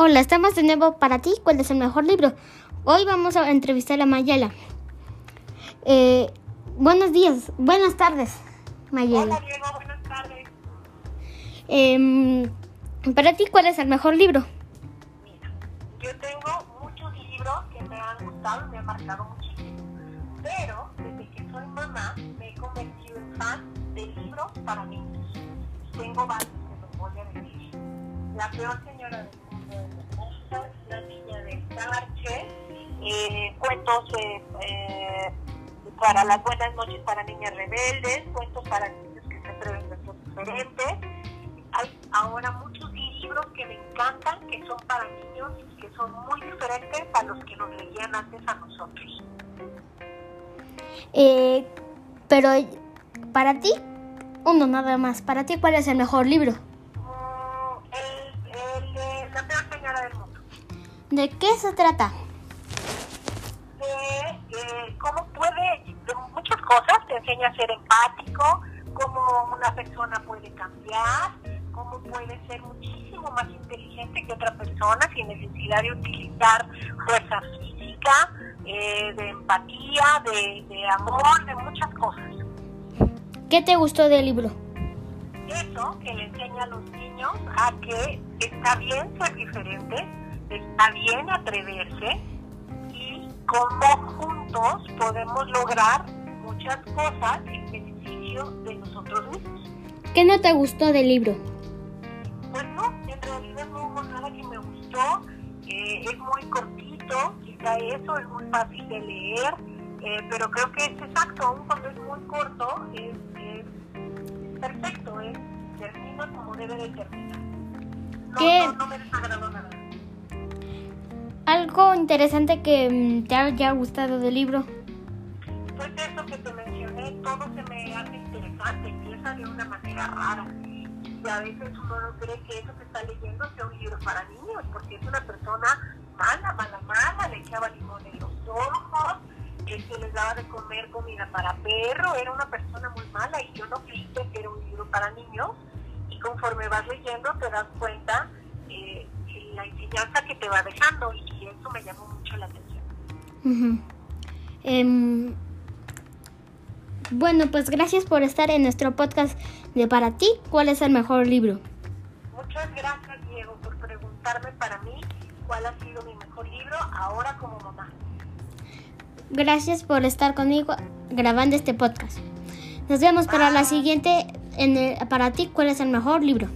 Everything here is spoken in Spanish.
Hola, estamos de nuevo para ti. ¿Cuál es el mejor libro? Hoy vamos a entrevistar a Mayela. Eh, buenos días, buenas tardes, Mayela. Hola Diego, buenas tardes. Em, para ti, ¿cuál es el mejor libro? Mira, yo tengo muchos libros que me han gustado y me han marcado muchísimo. Pero desde que soy mamá me he convertido en fan de libros para niños. Tengo varios que los voy a decir. La peor señora de La niña de Sarche, eh, cuentos eh, para las buenas noches para niñas rebeldes, cuentos para niños que se atreven a ser diferentes. Hay ahora muchos libros que me encantan, que son para niños y que son muy diferentes a los que nos leían antes a nosotros. Eh, pero para ti, uno nada más. Para ti, ¿cuál es el mejor libro? ¿De qué se trata? De eh, cómo puede, de muchas cosas, te enseña a ser empático, cómo una persona puede cambiar, cómo puede ser muchísimo más inteligente que otra persona sin necesidad de utilizar fuerza física, eh, de empatía, de, de amor, de muchas cosas. ¿Qué te gustó del libro? Eso que le enseña a los niños a que está bien ser diferente, está bien atreverse y cómo juntos podemos lograr muchas cosas en beneficio de nosotros mismos. ¿Qué no te gustó del libro? Pues no, en realidad no hubo nada que me gustó, eh, es muy cortito, quizá eso es muy fácil de leer, eh, pero creo que es exacto, aun cuando es muy corto, es, es perfecto, es, termina como debe de terminar. No, ¿Qué? no, no me desagradó nada. ¿Algo interesante que mm, te haya gustado del libro? Pues eso que te mencioné, todo se me hace interesante, empieza de una manera rara. Y a veces uno no cree que eso que está leyendo sea un libro para niños, porque es una persona mala, mala, mala, le echaba limón en los ojos, este, les daba de comer comida para perro, era una persona muy mala y yo no creí que era un libro para niños. Y conforme vas leyendo te das cuenta eh, la enseñanza que te va dejando y eso me llamó mucho la atención. Em, bueno, pues gracias por estar en nuestro podcast de Para ti, ¿cuál es el mejor libro? Muchas gracias, Diego, por preguntarme para mí cuál ha sido mi mejor libro ahora como mamá. Gracias por estar conmigo grabando este podcast. Nos vemos para la siguiente en el- Para ti, ¿cuál es el mejor libro?